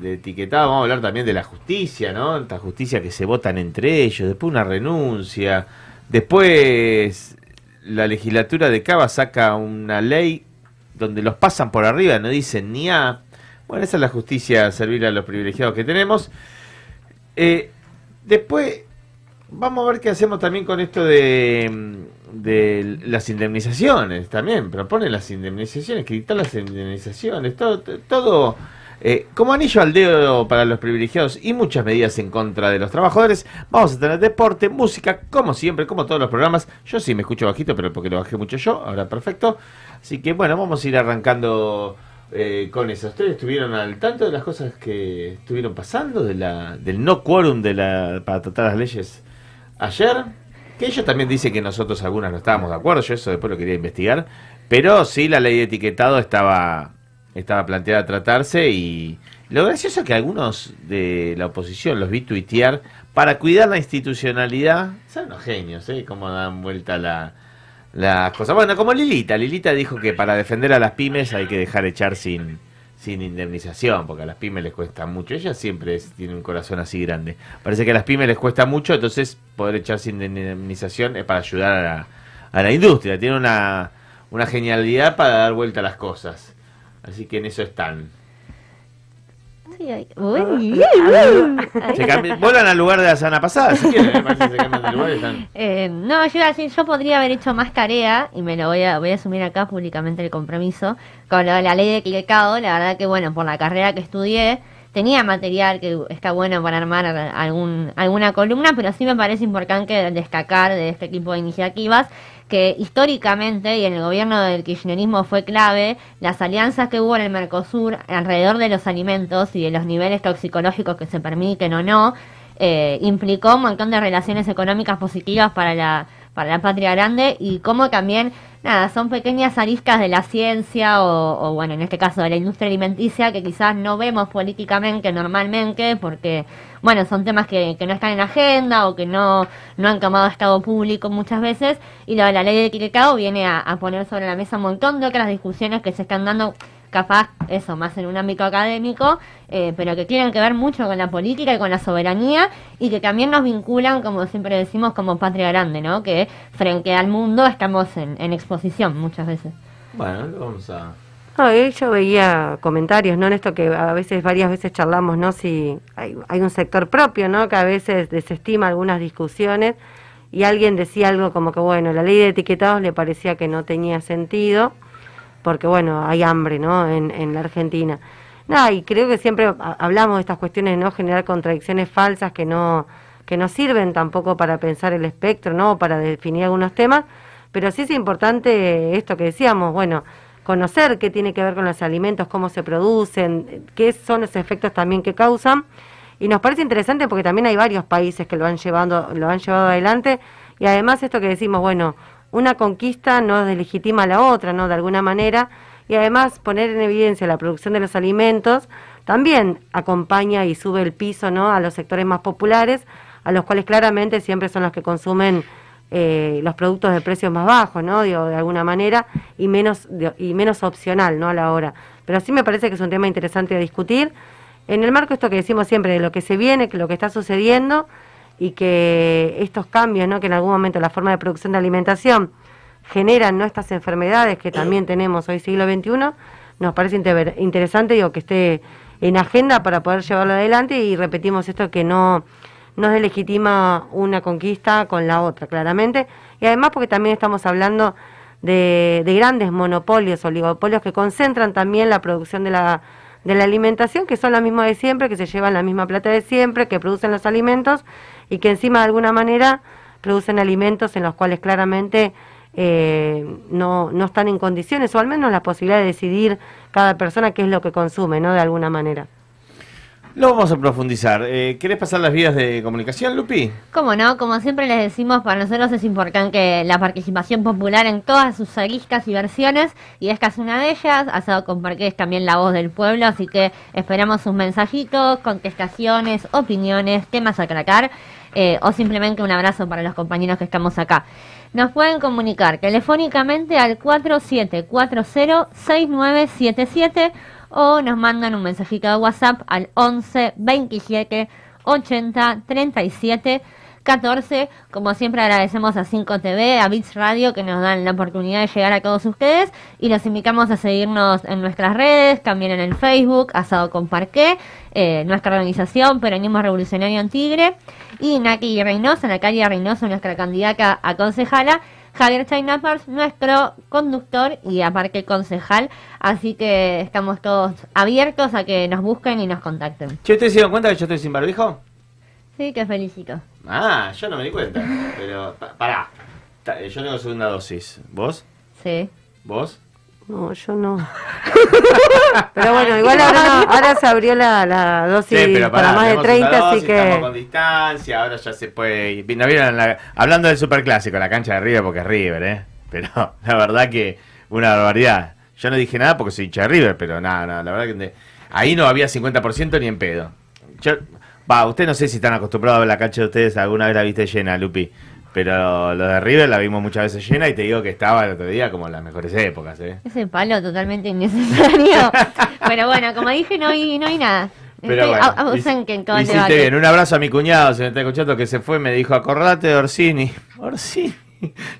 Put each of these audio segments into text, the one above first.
de etiquetado, vamos a hablar también de la justicia, ¿no? Esta justicia que se votan entre ellos, después una renuncia, después la legislatura de Cava saca una ley donde los pasan por arriba, no dicen ni a. Bueno, esa es la justicia, servir a los privilegiados que tenemos. Eh, después, vamos a ver qué hacemos también con esto de, de las indemnizaciones. También proponen las indemnizaciones, quitar las indemnizaciones, todo, todo eh, como anillo al dedo para los privilegiados y muchas medidas en contra de los trabajadores. Vamos a tener deporte, música, como siempre, como todos los programas. Yo sí me escucho bajito, pero porque lo bajé mucho yo, ahora perfecto. Así que bueno, vamos a ir arrancando eh, con eso. ¿Ustedes estuvieron al tanto de las cosas que estuvieron pasando, de la, del no quórum de la, para tratar las leyes ayer? Que ellos también dicen que nosotros algunas no estábamos de acuerdo, yo eso después lo quería investigar. Pero sí, la ley de etiquetado estaba, estaba planteada tratarse y lo gracioso es que algunos de la oposición los vi tuitear para cuidar la institucionalidad. Son unos genios, ¿eh? Cómo dan vuelta la, las cosas. Bueno, como Lilita. Lilita dijo que para defender a las pymes hay que dejar echar sin, sin indemnización, porque a las pymes les cuesta mucho. Ella siempre tiene un corazón así grande. Parece que a las pymes les cuesta mucho, entonces poder echar sin indemnización es para ayudar a la, a la industria. Tiene una, una genialidad para dar vuelta a las cosas. Así que en eso están. Sí, hay- Uy. Se cambian- vuelan al lugar de la semana pasada, si quieren, me parece que se cambian de lugar y están. Eh, no, yo iba a decir, yo podría haber hecho más tarea, y me lo voy a, voy a asumir acá públicamente el compromiso, con lo de la ley de etiquetado, la verdad que bueno, por la carrera que estudié, tenía material que está bueno para armar algún, alguna columna, pero sí me parece importante destacar de este tipo de iniciativas que históricamente y en el gobierno del kirchnerismo fue clave las alianzas que hubo en el Mercosur alrededor de los alimentos y de los niveles toxicológicos que se permiten o no, eh, implicó un montón de relaciones económicas positivas para la, para la patria grande y como también, nada, son pequeñas aristas de la ciencia o, o, bueno, en este caso de la industria alimenticia que quizás no vemos políticamente normalmente porque, bueno, son temas que, que no están en agenda o que no, no han tomado estado público muchas veces. Y de la ley de etiquetado viene a poner sobre la mesa un montón de otras discusiones que se están dando capaz eso más en un ámbito académico, eh, pero que tienen que ver mucho con la política y con la soberanía y que también nos vinculan, como siempre decimos, como patria grande, ¿no? Que frente al mundo estamos en, en exposición muchas veces. Bueno, vamos a. No, yo veía comentarios, ¿no? En esto que a veces, varias veces charlamos, ¿no? Si hay, hay un sector propio, ¿no? Que a veces desestima algunas discusiones y alguien decía algo como que, bueno, la ley de etiquetados le parecía que no tenía sentido porque, bueno, hay hambre, ¿no? En, en la Argentina. Nada, y creo que siempre ha- hablamos de estas cuestiones no generar contradicciones falsas que no, que no sirven tampoco para pensar el espectro, ¿no? Para definir algunos temas, pero sí es importante esto que decíamos, bueno, conocer qué tiene que ver con los alimentos, cómo se producen, qué son los efectos también que causan. Y nos parece interesante porque también hay varios países que lo han llevado, lo han llevado adelante. Y además esto que decimos, bueno, una conquista no deslegitima a la otra, ¿no? De alguna manera. Y además poner en evidencia la producción de los alimentos también acompaña y sube el piso, ¿no? A los sectores más populares, a los cuales claramente siempre son los que consumen eh, los productos de precios más bajos, ¿no? Digo, de alguna manera, y menos, de- y menos opcional, ¿no? A la hora. Pero sí me parece que es un tema interesante de discutir. En el marco esto que decimos siempre, de lo que se viene, que lo que está sucediendo, y que estos cambios, ¿no? Que en algún momento la forma de producción de alimentación generan, ¿no? Estas enfermedades que también tenemos hoy siglo XXI, nos parece inter- interesante, digo, que esté en agenda para poder llevarlo adelante y repetimos esto que no no deslegitima una conquista con la otra, claramente. Y además porque también estamos hablando de, de grandes monopolios, oligopolios que concentran también la producción de la, de la alimentación, que son las mismas de siempre, que se llevan la misma plata de siempre, que producen los alimentos y que encima de alguna manera producen alimentos en los cuales claramente eh, no, no están en condiciones, o al menos la posibilidad de decidir cada persona qué es lo que consume, ¿no? De alguna manera. Lo vamos a profundizar. Eh, ¿Querés pasar las vías de comunicación, Lupi? Como no, como siempre les decimos, para nosotros es importante la participación popular en todas sus aristas y versiones, y esta es una de ellas, asado con Parque también la voz del pueblo, así que esperamos sus mensajitos, contestaciones, opiniones, temas a tratar, eh, o simplemente un abrazo para los compañeros que estamos acá. Nos pueden comunicar telefónicamente al 4740-6977 o nos mandan un mensajito de WhatsApp al 11 27 80 37 14. Como siempre agradecemos a 5TV, a Bits Radio que nos dan la oportunidad de llegar a todos ustedes y los invitamos a seguirnos en nuestras redes, también en el Facebook, Asado con Parqué, eh, nuestra organización Peronismo Revolucionario en Tigre y Naki Reynosa, Natalia Reynosa, nuestra candidata a concejala. Javier Chainapers, nuestro conductor y aparte concejal. Así que estamos todos abiertos a que nos busquen y nos contacten. ¿Che, ¿Ustedes se dieron cuenta que yo estoy sin barbijo? Sí, que felicito. Ah, yo no me di cuenta. Pero, pa- pará. Yo tengo segunda dosis. ¿Vos? Sí. ¿Vos? No, yo no. pero bueno, igual ahora, ahora se abrió la, la dosis para pará, más de tenemos 30, segunda así dosis, Estamos con que... distancia, ahora ya se puede... ir. ¿No vieron la- Hablando del superclásico, la cancha de River, porque es River, ¿eh? Pero la verdad que una barbaridad. Yo no dije nada porque soy hincha de River, pero nada, nada, la verdad que... Ahí no había 50% ni en pedo. Yo... Va, usted no sé si están acostumbrados a ver la cancha de ustedes, alguna vez la viste llena, Lupi. Pero lo de River la vimos muchas veces llena y te digo que estaba el otro día como en las mejores épocas, ¿eh? Ese palo totalmente innecesario. Pero bueno, como dije, no hay, no hay nada. Pero Estoy bueno, todo el hiciste debate. bien. Un abrazo a mi cuñado, se me está escuchando, que se fue, me dijo, acordate de Orsini. Orsini.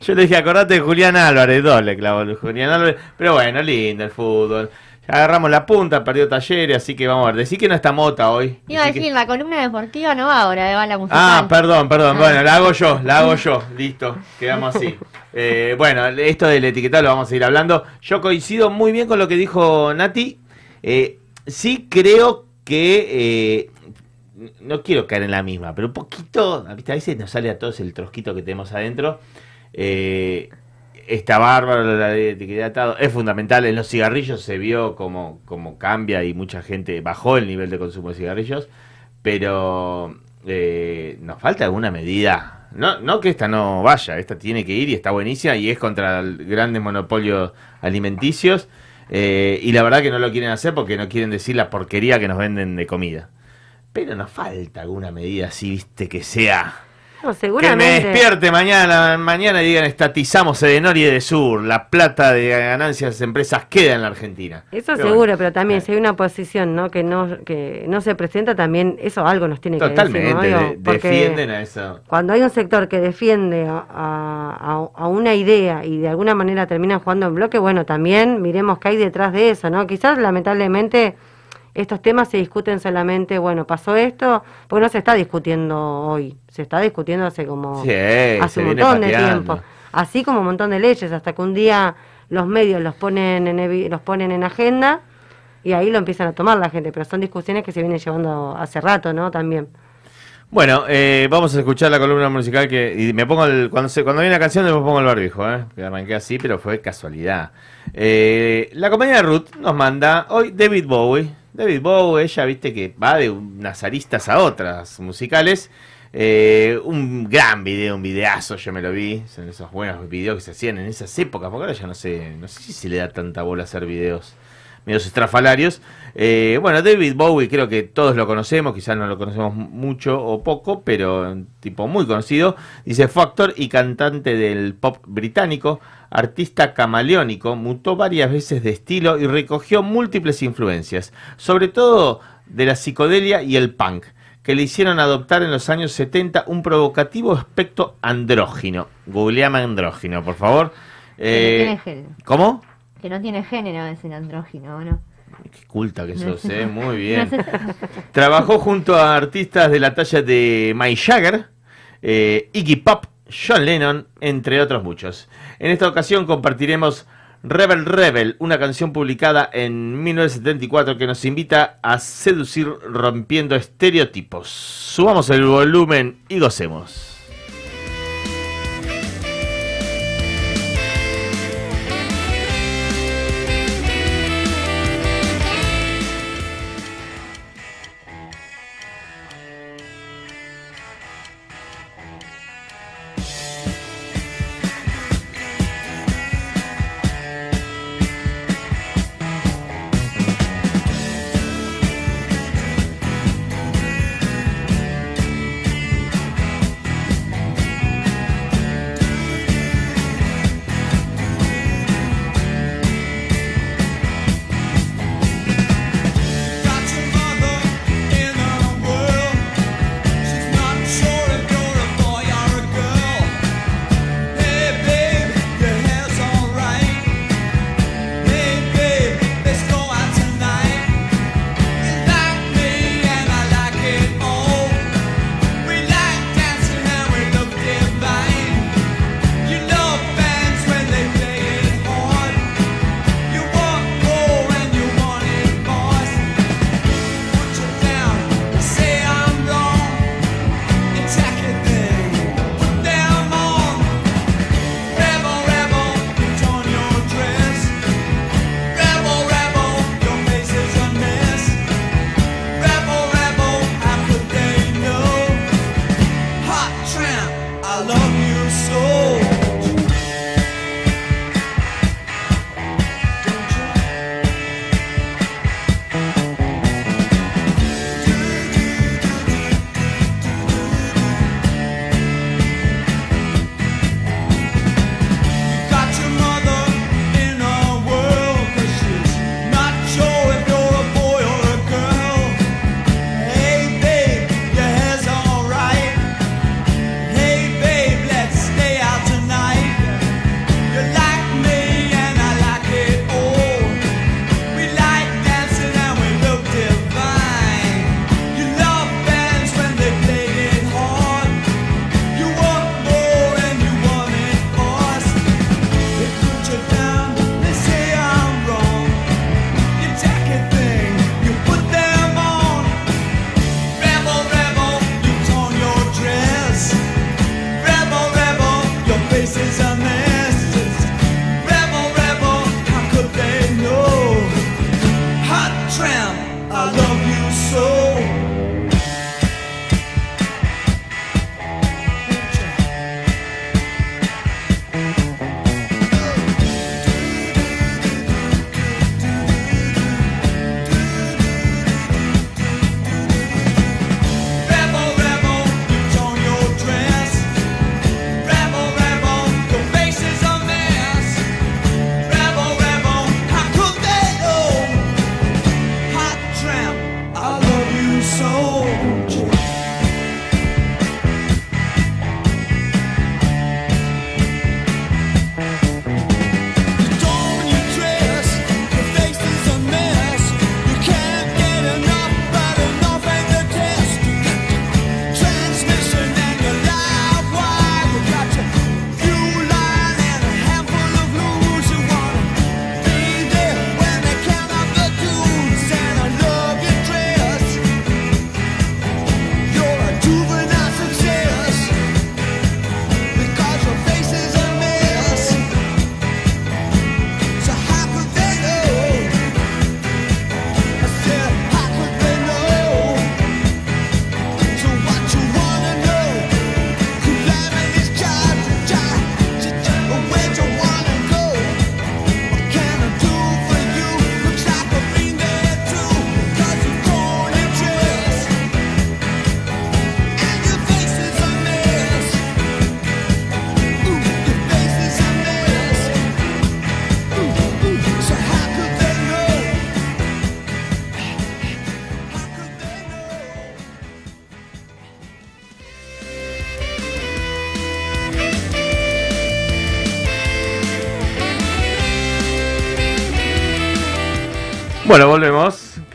Yo le dije, acordate de Julián Álvarez, dos le clavó Julián Álvarez. Pero bueno, lindo el fútbol. Agarramos la punta, perdió Talleres, así que vamos a ver. Decí que no está Mota hoy. Iba a Decí que- decir, la columna deportiva no va ahora, va la musical. Ah, perdón, perdón. Ah. Bueno, la hago yo, la hago yo. Listo, quedamos así. Eh, bueno, esto del etiquetado lo vamos a ir hablando. Yo coincido muy bien con lo que dijo Nati. Eh, sí creo que... eh, no quiero caer en la misma, pero un poquito... ¿viste? A veces nos sale a todos el trosquito que tenemos adentro. Eh, está bárbaro la de etiquetado. Es fundamental. En los cigarrillos se vio como, cambia y mucha gente bajó el nivel de consumo de cigarrillos. Pero eh, nos falta alguna medida. No, no que esta no vaya, esta tiene que ir y está buenísima y es contra grandes monopolios alimenticios. eh, y la verdad que no lo quieren hacer porque no quieren decir la porquería que nos venden de comida. Pero nos falta alguna medida así, viste, que sea No, que me despierte mañana, mañana y digan estatizamos Edenor y Edesur, la plata de ganancias de empresas queda en la Argentina. Eso Pero seguro, bueno, pero también eh, si hay una posición ¿no? que no que no se presenta, también eso algo nos tiene Totalmente, que decir. ¿no? Digo, de- porque defienden a eso. Cuando hay un sector que defiende a, a- a una idea y de alguna manera termina jugando en bloque, bueno, también miremos qué hay detrás de eso, ¿no? Quizás lamentablemente estos temas se discuten solamente, bueno, pasó esto, porque no se está discutiendo hoy, se está discutiendo hace como Sí, hace un montón de tiempo. Así como un montón de leyes, hasta que un día los medios los ponen en, los ponen en agenda y ahí lo empiezan a tomar la gente, pero son discusiones que se vienen llevando hace rato, ¿no? También. Bueno, eh, vamos a escuchar la columna musical que y me pongo el, cuando se, cuando viene la canción me pongo el barbijo, ¿eh? Que arranqué así, pero fue casualidad. Eh, la compañía Ruth nos manda hoy David Bowie. David Bowie, ella viste que va de unas aristas a otras musicales. Eh, un gran video, un videazo, yo me lo vi. Son esos buenos videos que se hacían en esas épocas, porque ahora ya no sé, no sé si se le da tanta bola hacer videos medios estrafalarios. Eh, bueno, David Bowie creo que todos lo conocemos, quizás no lo conocemos mucho o poco, pero un tipo muy conocido. Dice, fue actor y cantante del pop británico, artista camaleónico, mutó varias veces de estilo y recogió múltiples influencias, sobre todo de la psicodelia y el punk, que le hicieron adoptar en los años 70 un provocativo aspecto andrógino. Googleame andrógino, por favor. Que no Eh, tiene género. ¿Cómo? Que no tiene género es el andrógino, ¿o ¿no? Qué culta que sos, ¿eh? Muy bien. Trabajó junto a artistas de la talla de Mike Jagger, eh, Iggy Pop, John Lennon, entre otros muchos. En esta ocasión compartiremos Rebel Rebel, una canción publicada en 1974 que nos invita a seducir rompiendo estereotipos. Subamos el volumen y gocemos.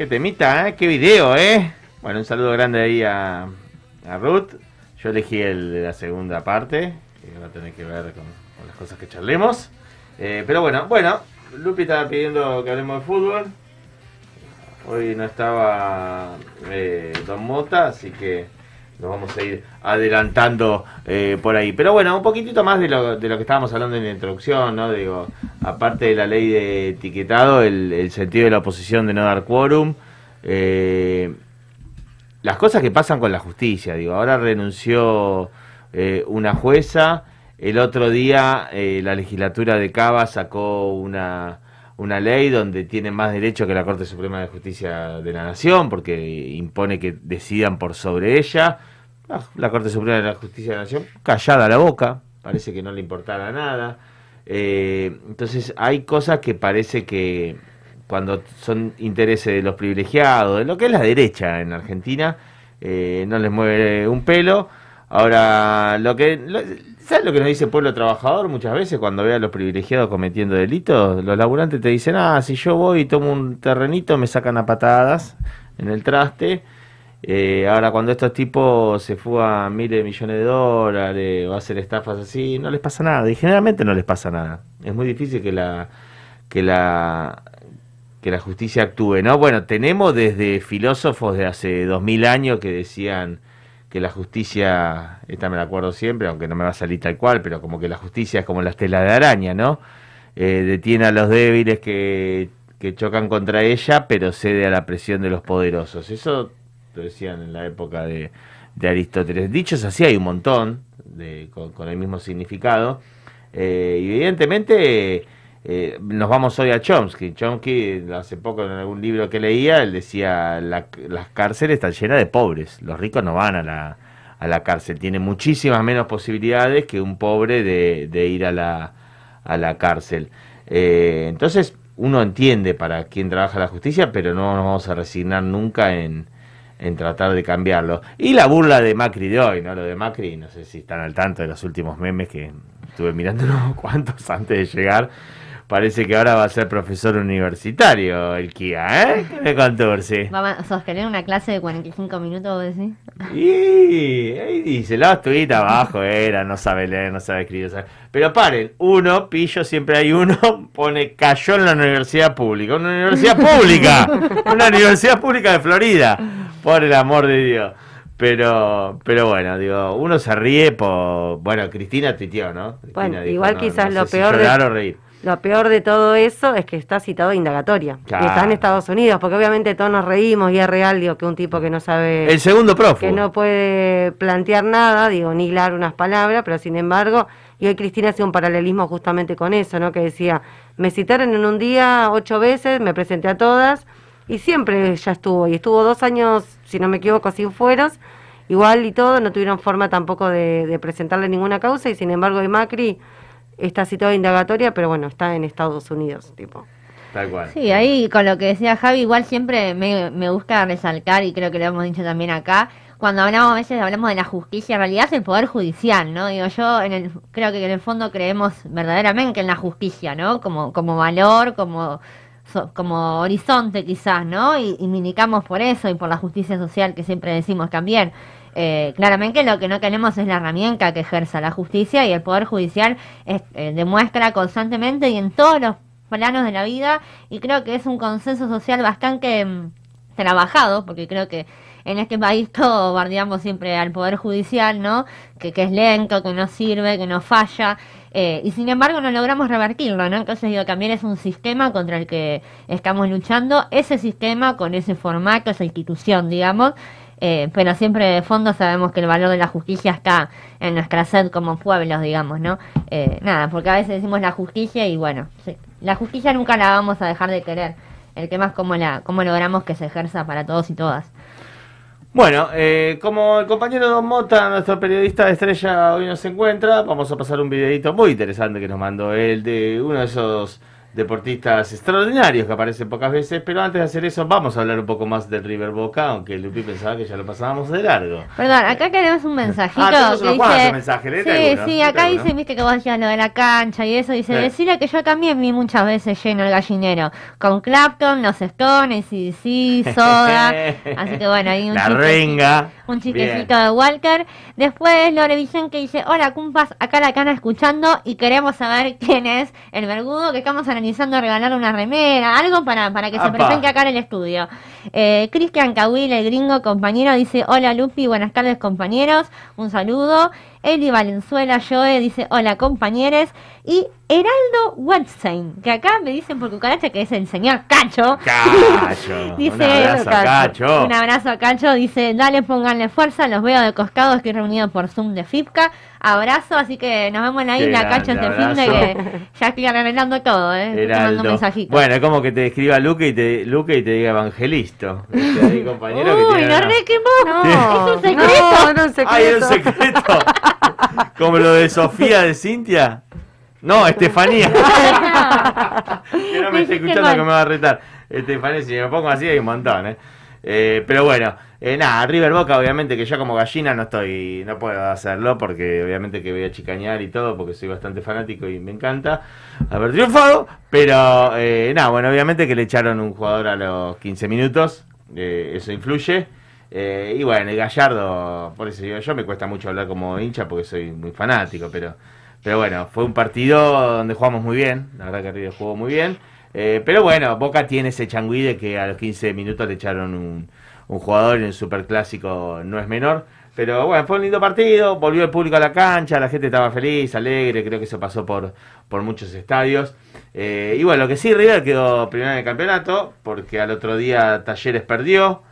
Qué temita, ¿eh? Qué video, ¿eh? Bueno, un saludo grande ahí a, Ruth. Yo elegí el de la segunda parte, que va a tener que ver con, las cosas que charlemos. Eh, pero bueno, bueno, Lupi estaba pidiendo que hablemos de fútbol. Hoy no estaba eh, Don Mota, así que nos vamos a ir adelantando eh, por ahí. Pero bueno, un poquitito más de lo, de lo que estábamos hablando en la introducción, ¿no? Digo, aparte de la ley de etiquetado, el, sentido de la oposición de no dar quórum, eh, las cosas que pasan con la justicia, digo, ahora renunció eh, una jueza, el otro día la legislatura de Cava sacó una una ley donde tiene más derecho que la Corte Suprema de Justicia de la Nación, porque impone que decidan por sobre ella. Ah, la Corte Suprema de la Justicia de la Nación, callada la boca, parece que no le importara nada. Eh, entonces hay cosas que parece que cuando son intereses de los privilegiados, de lo que es la derecha en Argentina, eh, no les mueve un pelo. Ahora, lo que ¿Sabes lo que nos dice el pueblo trabajador muchas veces cuando ve a los privilegiados cometiendo delitos? Los laburantes te dicen, ah, si yo voy y tomo un terrenito me sacan a patadas en el traste. Eh, ahora cuando estos tipos se fugan miles de millones de dólares o hacen estafas así, no les pasa nada. Y generalmente no les pasa nada. Es muy difícil que la, que la, que la justicia actúe, ¿no? Bueno, tenemos desde filósofos de hace dos mil años que decían que la justicia, esta me la acuerdo siempre, aunque no me va a salir tal cual, pero como que la justicia es como la estela de araña, ¿no? Eh, detiene a los débiles que, que, chocan contra ella, pero cede a la presión de los poderosos. Eso lo decían en la época de, Aristóteles. Dichos así hay un montón, de, con, el mismo significado. Eh, evidentemente eh, nos vamos hoy a Chomsky. Chomsky, hace poco en algún libro que leía, él decía, las cárceles están llenas de pobres, los ricos no van a la, a la cárcel, tienen muchísimas menos posibilidades que un pobre de, ir a la, a la cárcel. Eh, entonces, uno entiende para quién trabaja la justicia, pero no nos vamos a resignar nunca en, en tratar de cambiarlo. Y la burla de Macri de hoy, ¿no? Lo de Macri, no sé si están al tanto de los últimos memes que estuve mirando unos cuantos antes de llegar Parece que ahora va a ser profesor universitario el Kia, ¿eh? ¿Qué me contó, sí? ¿Va a sostener una clase de 45 minutos, vos decís? Y ahí dice, la tuita abajo era, no sabe leer, no sabe escribir. Pero paren, uno, pillo, siempre hay uno, pone cayó en la universidad pública. Una universidad pública, una universidad pública de Florida, por el amor de Dios. Pero, pero bueno, digo, uno se ríe por. Bueno, Cristina tuiteó, ¿no? bueno, igual quizás lo peor. de... reír lo peor de todo eso es que está citado indagatoria. Y está en Estados Unidos, porque obviamente todos nos reímos y es real, digo, que un tipo que no sabe. El segundo profe. Que no puede plantear nada, digo, ni hilar unas palabras, pero sin embargo, y hoy Cristina hacía un paralelismo justamente con eso, ¿no? Que decía, me citaron en un día ocho veces, me presenté a todas, y siempre ya estuvo, y estuvo dos años, si no me equivoco, sin fueros. Igual y todo, no tuvieron forma tampoco de, de presentarle ninguna causa, y sin embargo, hoy Macri está situado indagatoria, pero bueno, está en Estados Unidos, tipo. Tal cual. Sí, ahí con lo que decía Javi, igual siempre me, me gusta resaltar, y creo que lo hemos dicho también acá, cuando hablamos a veces hablamos de la justicia, en realidad es el poder judicial, ¿no? Digo, yo en el, creo que en el fondo creemos verdaderamente en la justicia, ¿no? Como, como valor, como, como horizonte quizás, ¿no? Y, y minicamos por eso y por la justicia social que siempre decimos también. Eh, claramente lo que no queremos es la herramienta que ejerza la justicia y el poder judicial eh, demuestra constantemente y en todos los planos de la vida y creo que es un consenso social bastante mm, trabajado porque creo que en este país todo bardeamos siempre al poder judicial, ¿no? Que, que es lento, que no sirve, que no falla. eh, y sin embargo no logramos revertirlo, ¿no? Entonces digo, también es un sistema contra el que estamos luchando, ese sistema con ese formato, esa institución, digamos, eh, pero siempre de fondo sabemos que el valor de la justicia está en nuestra sed como pueblos, digamos, ¿no? Eh, nada, porque a veces decimos la justicia y bueno, la justicia nunca la vamos a dejar de querer. El tema es cómo, la, cómo logramos que se ejerza para todos y todas. Bueno, eh, como el compañero Don Mota, nuestro periodista de estrella, hoy no se encuentra, vamos a pasar un videito muy interesante que nos mandó él de uno de esos deportistas extraordinarios que aparecen pocas veces, pero antes de hacer eso vamos a hablar un poco más del River Boca, aunque Lupi pensaba que ya lo pasábamos de largo. Perdón, acá tenemos un mensajito Ah, que dice... mensajes, léete sí, alguno, sí, acá alguno. dice, viste que vos decías lo de la cancha y eso, dice, decirle que yo también vi muchas veces lleno el gallinero, con Clapton, los Stones, y sí, Soda, así que bueno, ahí un La renga. Un Bien. de Walker. Después Lore Vicente que dice, hola cumpas, acá la cana escuchando y queremos saber quién es el vergudo que estamos analizando regalar una remera, algo para, para que se presente acá en el estudio. Eh, Cristian Cahuil, el gringo compañero, dice, hola Lupi, buenas tardes compañeros, un saludo. Eli Valenzuela Joe dice, hola compañeros. Y Heraldo Wetstein, que acá me dicen por cucaracha que es el señor Cacho. Cacho. Dice, un abrazo a Cacho. Un abrazo a Cacho. Dice, dale, pónganle fuerza. Los veo de costado. Estoy reunido por Zoom de FIPCA. Abrazo. Así que nos vemos en la isla, Cacho, este fin de que ya estoy arreglando todo, ¿eh? Mensajitos. Bueno, es como que te escriba Luque y te, Luque y te diga evangelista. Este ahí, compañero, que Uy, tiene lo una- re quemó. No, Es un secreto. no, era un secreto. Ay, era un secreto. Como lo de Sofía de Cintia. No, Estefanía. que no me esté escuchando que me va a retar. Estefanía, si me pongo así hay un montón, ¿eh? Eh, pero bueno, eh, nada, River Boca, obviamente que yo como gallina no estoy, no puedo hacerlo porque obviamente que voy a chicañar y todo porque soy bastante fanático y me encanta haber triunfado. Pero eh, nada, bueno, obviamente que le echaron un jugador a los 15 minutos, eh, eso influye. Eh, y bueno, el Gallardo, por eso digo, yo me cuesta mucho hablar como hincha porque soy muy fanático, pero, pero bueno, fue un partido donde jugamos muy bien, la verdad que River jugó muy bien. Eh, pero bueno, Boca tiene ese changüí de que a los 15 minutos le echaron un, un jugador y un superclásico no es menor. Pero bueno, fue un lindo partido, volvió el público a la cancha, la gente estaba feliz, alegre, creo que eso pasó por, por muchos estadios. Eh, y bueno, lo que sí, River quedó primero en el campeonato, porque al otro día Talleres perdió.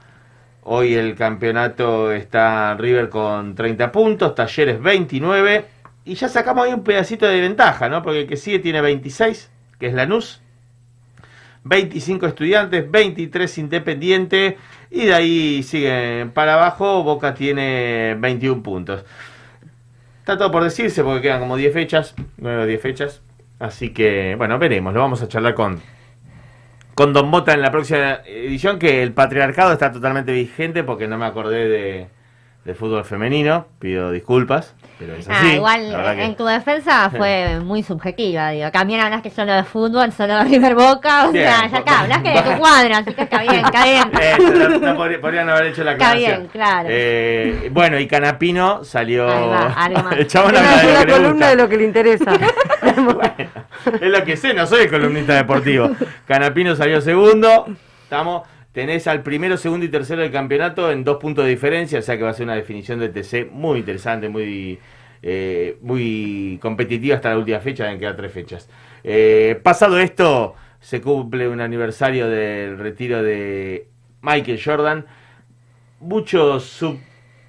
Hoy el campeonato está River con 30 puntos, Talleres 29. Y ya sacamos ahí un pedacito de ventaja, ¿no? Porque el que sigue tiene 26, que es Lanús. 25 estudiantes, 23 independiente. Y de ahí siguen para abajo. Boca tiene 21 puntos. Está todo por decirse porque quedan como 10 fechas, 9 o 10 fechas. Así que, bueno, veremos. Lo vamos a charlar con, con Don Bota en la próxima edición. Que el patriarcado está totalmente vigente porque no me acordé de, del fútbol femenino. Pido disculpas, pero es así. Ah, igual La que- en tu defensa fue muy subjetiva, digo. También hablaste solo de fútbol, solo de River Boca, o Bien, sea, ya acá, por- hablaste de tu cuadro, así que está bien, está bien. Eh, no- no podría- podrían haber hecho la Está aclaración. bien, claro. Eh, bueno, y Canapino salió. Ahí va. El chabón habla la, de que columna gusta. de lo que le interesa. Bueno, es lo que sé, no soy el columnista deportivo. Canapino salió segundo. Estamos. Tenés al primero, segundo y tercero del campeonato en dos puntos de diferencia, o sea que va a ser una definición de TC muy interesante, muy, eh, muy competitiva hasta la última fecha, deben quedar tres fechas. Eh, pasado esto, se cumple un aniversario del retiro de Michael Jordan. Muchos sub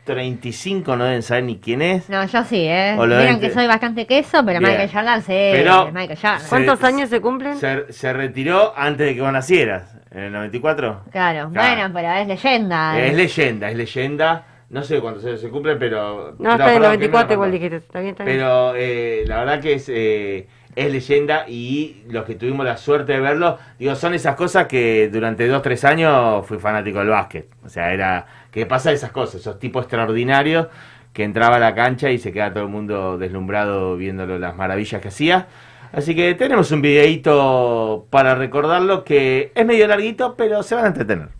35 no deben saber ni quién es. No, yo sí, ¿eh? Ente- que soy bastante queso, pero Bien. Michael Jordan sí, Pero- Michael Jordan. Se- ¿Cuántos años se cumplen? Se, se retiró antes de que vos nacieras, en el 94. Claro, Claro. bueno, pero es leyenda. Es eh. leyenda, es leyenda. No sé cuántos años se cumplen, pero. No, está en el que 94 me lo igual dijiste. Está bien, está bien. Pero eh, la verdad que es, eh, es leyenda y los que tuvimos la suerte de verlo, digo, son esas cosas que durante dos, tres años fui fanático del básquet. O sea, era que pasa esas cosas, esos tipos extraordinarios que entraba a la cancha y se queda todo el mundo deslumbrado viéndolo las maravillas que hacía. Así que tenemos un videíto para recordarlo que es medio larguito, pero se van a entretener.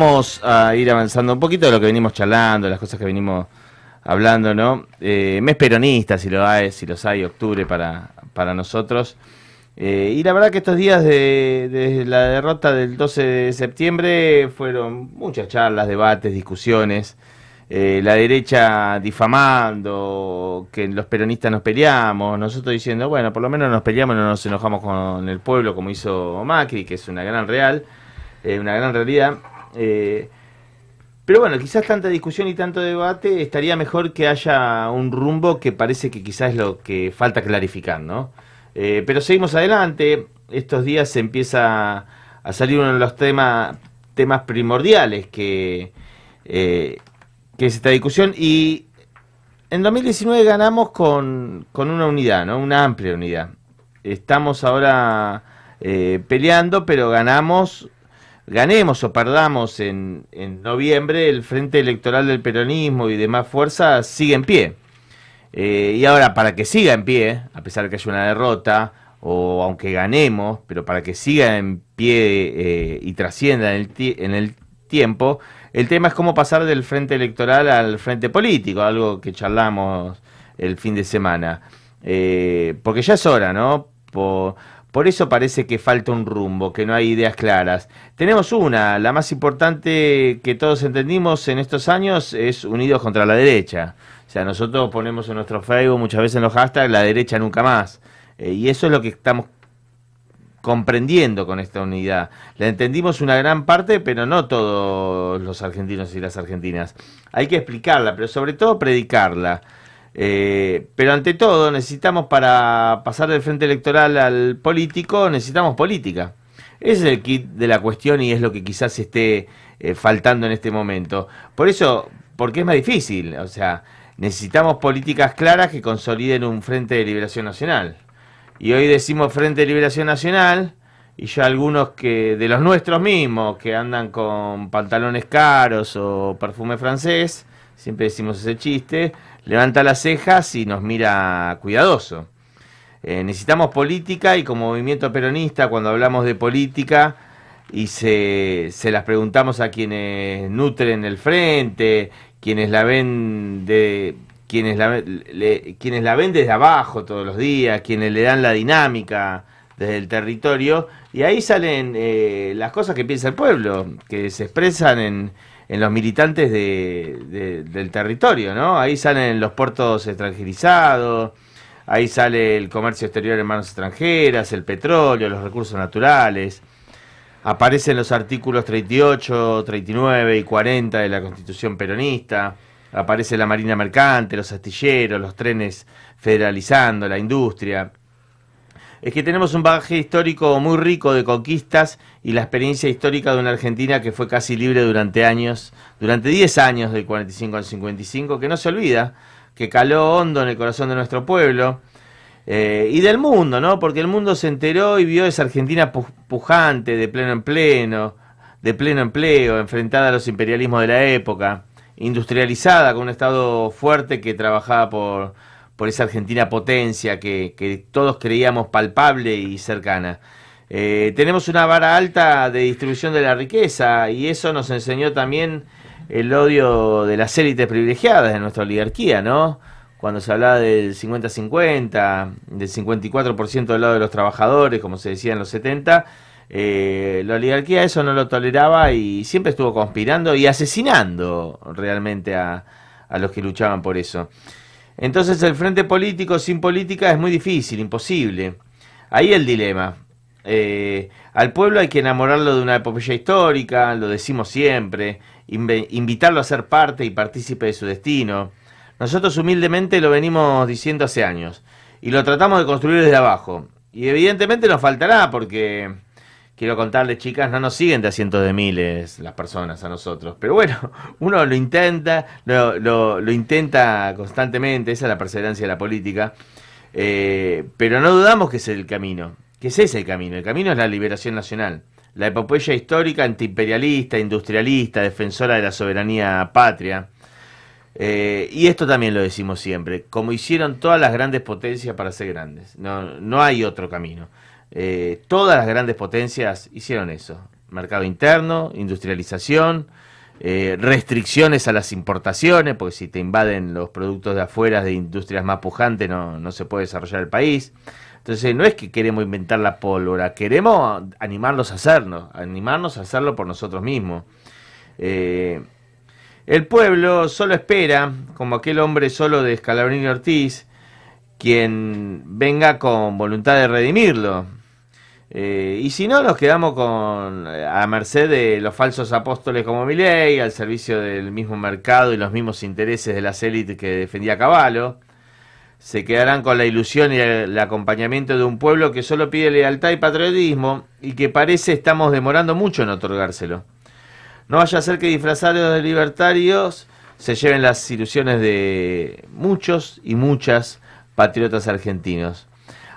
Vamos a ir avanzando un poquito de lo que venimos charlando, las cosas que venimos hablando, ¿no? Eh, mes peronista, si lo hay, si los hay, octubre para, para nosotros. Eh, y la verdad que estos días de, la derrota del 12 de septiembre fueron muchas charlas, debates, discusiones. Eh, la derecha difamando que los peronistas nos peleamos, nosotros diciendo, bueno, por lo menos nos peleamos, no nos enojamos con el pueblo como hizo Macri, que es una gran real, eh, una gran realidad. Pero bueno, quizás tanta discusión y tanto debate estaría mejor que haya un rumbo que parece que quizás es lo que falta clarificar, ¿no? Eh, pero seguimos adelante. Estos días se empieza a salir uno de los temas temas primordiales que, eh, que es esta discusión. Y en 2019 ganamos con, con una unidad, ¿no? una amplia unidad. Estamos ahora eh, peleando, pero ganamos, ganemos o perdamos en, en noviembre, el Frente Electoral del Peronismo y demás fuerzas sigue en pie. Eh, y ahora, para que siga en pie, a pesar de que haya una derrota, o aunque ganemos, pero para que siga en pie eh, y trascienda en el, tiempo, el tema es cómo pasar del frente electoral al frente político, algo que charlamos el fin de semana. Eh, porque ya es hora, ¿no? Por eso parece que falta un rumbo, que no hay ideas claras. Tenemos una, la más importante que todos entendimos en estos años es Unidos contra la Derecha. O sea, nosotros ponemos en nuestro Facebook muchas veces en los hashtags la derecha nunca más. Eh, y eso es lo que estamos comprendiendo con esta unidad. La entendimos una gran parte, pero no todos los argentinos y las argentinas. Hay que explicarla, pero sobre todo predicarla. Eh, pero ante todo, necesitamos para pasar del frente electoral al político, necesitamos política. Ese es el kit de la cuestión y es lo que quizás esté eh, faltando en este momento. Por eso, porque es más difícil. O sea, necesitamos políticas claras que consoliden un Frente de Liberación Nacional. Y hoy decimos Frente de Liberación Nacional, y ya algunos que de los nuestros mismos, que andan con pantalones caros o perfume francés, siempre decimos ese chiste, levanta las cejas y nos mira cuidadoso. Eh, necesitamos política y como movimiento peronista, cuando hablamos de política y se, se las preguntamos a quienes nutren el frente quienes la ven de quienes la, quienes la ven desde abajo todos los días, quienes le dan la dinámica desde el territorio, y ahí salen eh, las cosas que piensa el pueblo, que se expresan en, en los militantes de, del territorio, ¿no? Ahí salen los puertos extranjerizados, ahí sale el comercio exterior en manos extranjeras, el petróleo, los recursos naturales, Aparecen los artículos 38, 39 y 40 de la Constitución peronista. Aparece la Marina Mercante, los astilleros, los trenes federalizando, la industria. Es que tenemos un bagaje histórico muy rico de conquistas y la experiencia histórica de una Argentina que fue casi libre durante años, durante 10 años del 45 al 55, que no se olvida, que caló hondo en el corazón de nuestro pueblo eh, y del mundo, ¿no? Porque el mundo se enteró y vio esa Argentina pujante, de pleno en pleno, de pleno empleo, enfrentada a los imperialismos de la época, industrializada, con un Estado fuerte que trabajaba por, por esa Argentina potencia que, todos creíamos palpable y cercana. Eh, tenemos una vara alta de distribución de la riqueza y eso nos enseñó también el odio de las élites privilegiadas de nuestra oligarquía, ¿no? cuando se hablaba del 50-50, del 54% del lado de los trabajadores, como se decía en los 70, eh, la oligarquía eso no lo toleraba y siempre estuvo conspirando y asesinando realmente a los que luchaban por eso. Entonces el frente político sin política es muy difícil, imposible. Ahí el dilema. Eh, al pueblo hay que enamorarlo de una epopeya histórica, lo decimos siempre, invitarlo a ser parte y partícipe de su destino. Nosotros humildemente lo venimos diciendo hace años y lo tratamos de construir desde abajo. Y evidentemente nos faltará porque, quiero contarles chicas, no nos siguen de cientos de miles las personas a nosotros. Pero bueno, uno lo intenta, lo, intenta constantemente, esa es la perseverancia de la política. Eh, pero no dudamos que es el camino, que ese es el camino. El camino es la liberación nacional. La epopeya histórica antiimperialista, industrialista, defensora de la soberanía patria eh, y esto también lo decimos siempre, como hicieron todas las grandes potencias para ser grandes, no, no hay otro camino. Eh, todas las grandes potencias hicieron eso, mercado interno, industrialización, eh, restricciones a las importaciones, porque si te invaden los productos de afuera de industrias más pujantes no, no se puede desarrollar el país. Entonces no es que queremos inventar la pólvora, queremos animarlos a hacernos, animarnos a hacerlo por nosotros mismos. Eh, el pueblo solo espera, como aquel hombre solo de Scalabrini Ortiz, quien venga con voluntad de redimirlo. Eh, y si no, nos quedamos con a merced de los falsos apóstoles como Milei, al servicio del mismo mercado y los mismos intereses de las élites que defendía Caballo. Se quedarán con la ilusión y el acompañamiento de un pueblo que solo pide lealtad y patriotismo y que parece estamos demorando mucho en otorgárselo. No vaya a ser que disfrazados de libertarios se lleven las ilusiones de muchos y muchas patriotas argentinos.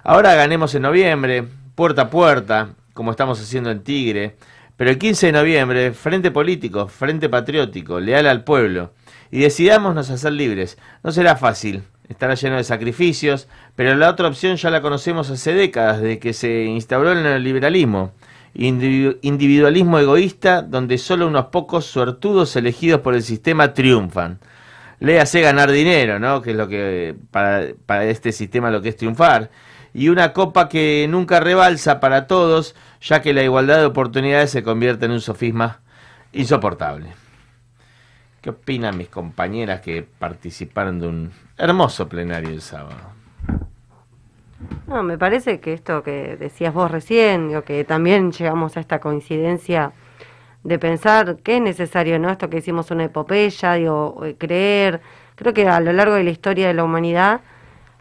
Ahora ganemos en noviembre, puerta a puerta, como estamos haciendo en Tigre, pero el 15 de noviembre, frente político, frente patriótico, leal al pueblo, y decidámonos a ser libres. No será fácil, estará lleno de sacrificios, pero la otra opción ya la conocemos hace décadas, de que se instauró el neoliberalismo individualismo egoísta donde solo unos pocos suertudos elegidos por el sistema triunfan. Léase ganar dinero, ¿no? Que es lo que para, para este sistema lo que es triunfar. Y una copa que nunca rebalsa para todos, ya que la igualdad de oportunidades se convierte en un sofisma insoportable. ¿Qué opinan mis compañeras que participaron de un hermoso plenario el sábado? No, me parece que esto que decías vos recién, digo, que también llegamos a esta coincidencia de pensar que es necesario, ¿no? Esto que hicimos una epopeya, digo, eh, creer. Creo que a lo largo de la historia de la humanidad,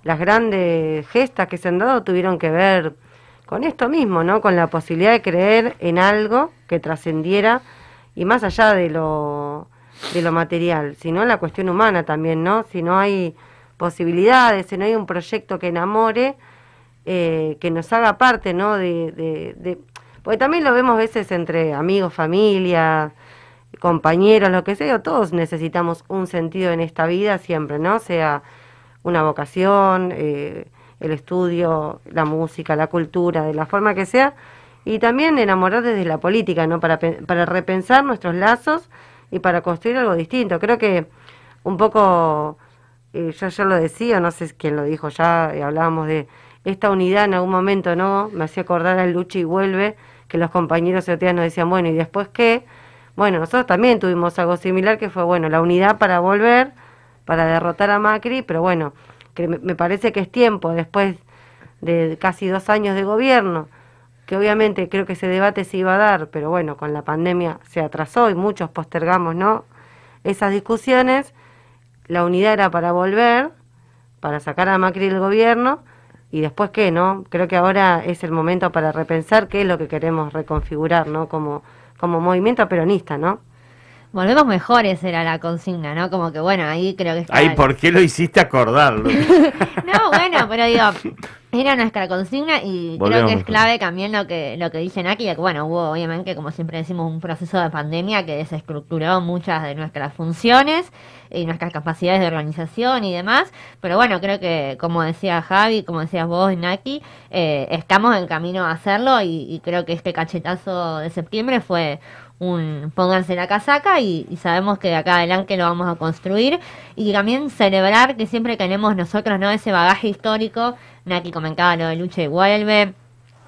las grandes gestas que se han dado tuvieron que ver con esto mismo, ¿no? Con la posibilidad de creer en algo que trascendiera y más allá de lo, de lo material, sino la cuestión humana también, ¿no? Si no hay posibilidades, si no hay un proyecto que enamore, eh, que nos haga parte, ¿no? De, de, porque también lo vemos a veces entre amigos, familia, compañeros, lo que sea, todos necesitamos un sentido en esta vida siempre, ¿no? Sea una vocación, eh, el estudio, la música, la cultura, de la forma que sea, y también enamorar desde la política, ¿no? Para, para repensar nuestros lazos y para construir algo distinto. Creo que un poco, eh, yo ya lo decía, no sé quién lo dijo ya, hablábamos de esta unidad en algún momento, ¿no? Me hacía acordar al lucha y vuelve, que los compañeros de nos decían, bueno, ¿y después qué? Bueno, nosotros también tuvimos algo similar que fue, bueno, la unidad para volver, para derrotar a Macri, pero bueno, que me parece que es tiempo, después de casi dos años de gobierno, que obviamente creo que ese debate se iba a dar, pero bueno, con la pandemia se atrasó y muchos postergamos, ¿no? Esas discusiones, la unidad era para volver, para sacar a Macri del gobierno, y después qué, ¿no? Creo que ahora es el momento para repensar qué es lo que queremos reconfigurar, ¿no? Como, como movimiento peronista, ¿no? Volvemos mejores era la consigna, ¿no? Como que bueno, ahí creo que está... Ay, ¿por qué lo hiciste acordarlo? no, bueno, pero digo, era nuestra consigna y creo que es clave también lo que lo que dicen aquí, que bueno, hubo obviamente, como siempre decimos, un proceso de pandemia que desestructuró muchas de nuestras funciones y nuestras capacidades de organización y demás, pero bueno, creo que como decía Javi, como decías vos, Naki, eh, estamos en camino a hacerlo y, y creo que este cachetazo de septiembre fue un pónganse la casaca y, sabemos que de acá adelante lo vamos a construir. Y también celebrar que siempre tenemos nosotros no ese bagaje histórico, Naki comentaba lo de lucha y vuelve,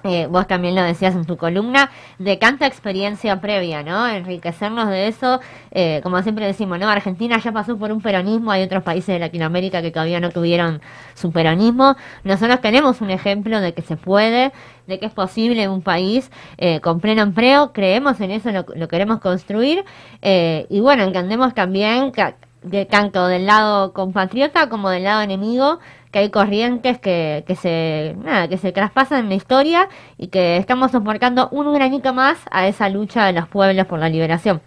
eh, vos también lo decías en tu columna, de tanta experiencia previa, ¿no? Enriquecernos de eso, eh, como siempre decimos, ¿no? Argentina ya pasó por un peronismo, hay otros países de Latinoamérica que todavía no tuvieron su peronismo. Nosotros tenemos un ejemplo de que se puede, de que es posible un país eh, con pleno empleo, creemos en eso, lo, lo queremos construir, y bueno, entendemos también que de tanto del lado compatriota como del lado enemigo, que hay corrientes que, que se nada, que se traspasan en la historia y que estamos soportando un granito más a esa lucha de los pueblos por la liberación.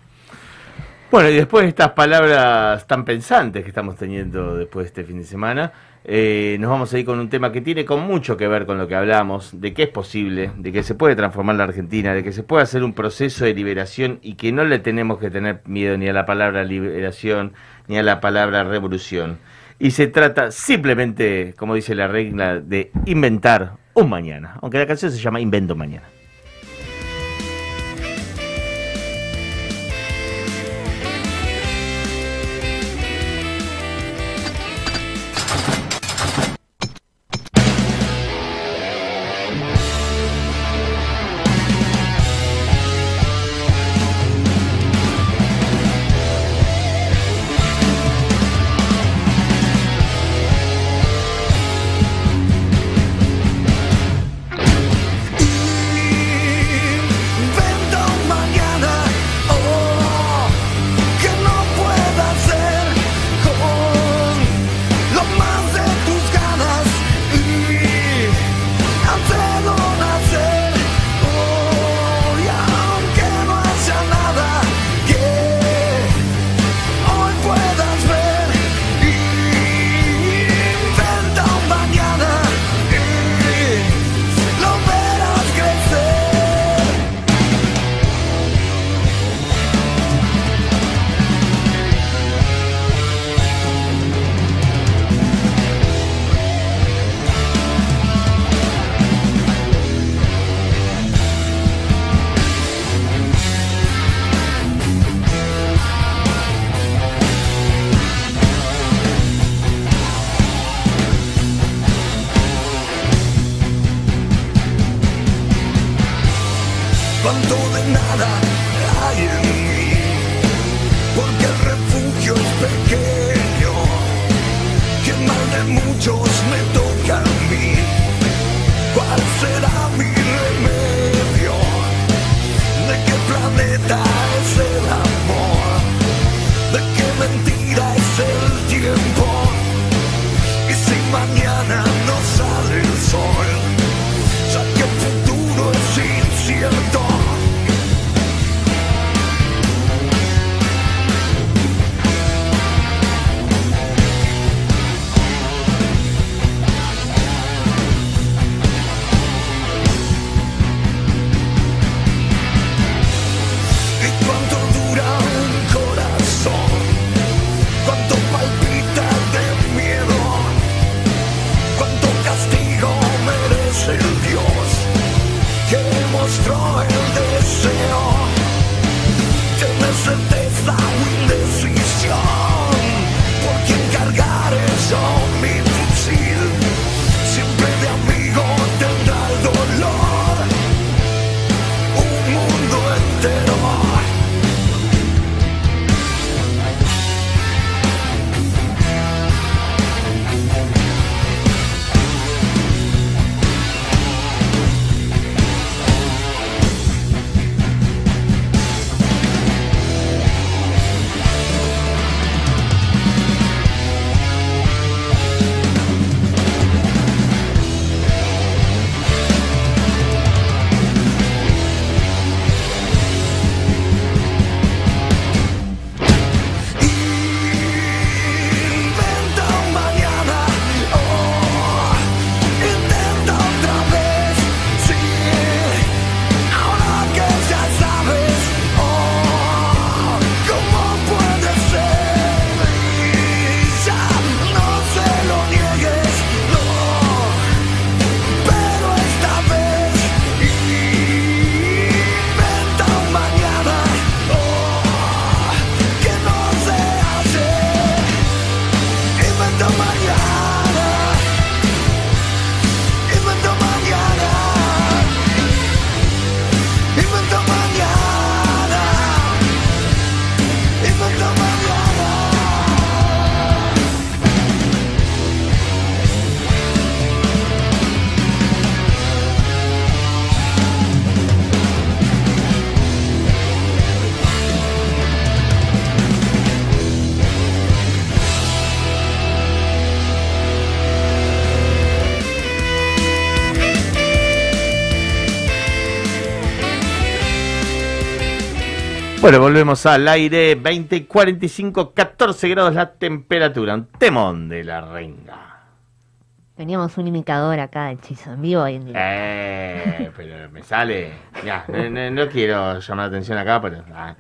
Bueno, y después de estas palabras tan pensantes que estamos teniendo después de este fin de semana, eh, nos vamos a ir con un tema que tiene con mucho que ver con lo que hablamos, de que es posible, de que se puede transformar la Argentina, de que se puede hacer un proceso de liberación y que no le tenemos que tener miedo ni a la palabra liberación ni a la palabra revolución. Y se trata simplemente, como dice la regla, de inventar un mañana, aunque la canción se llama Invento Mañana. Bueno, volvemos al aire, 20, 45, 14 grados la temperatura, un temón de la renga. Teníamos un imitador acá de hechizo en vivo hoy en. Eh, pero me sale. Ya, no, no- no quiero llamar la atención acá, pero. ah.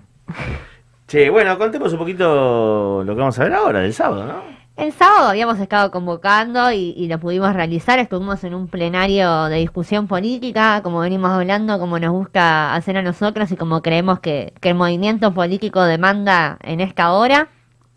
Che, bueno, contemos un poquito lo que vamos a ver ahora, del sábado, ¿no? El sábado habíamos estado convocando y, lo pudimos realizar. Estuvimos en un plenario de discusión política, como venimos hablando, como nos busca hacer a nosotros y como creemos que, que el movimiento político demanda en esta hora.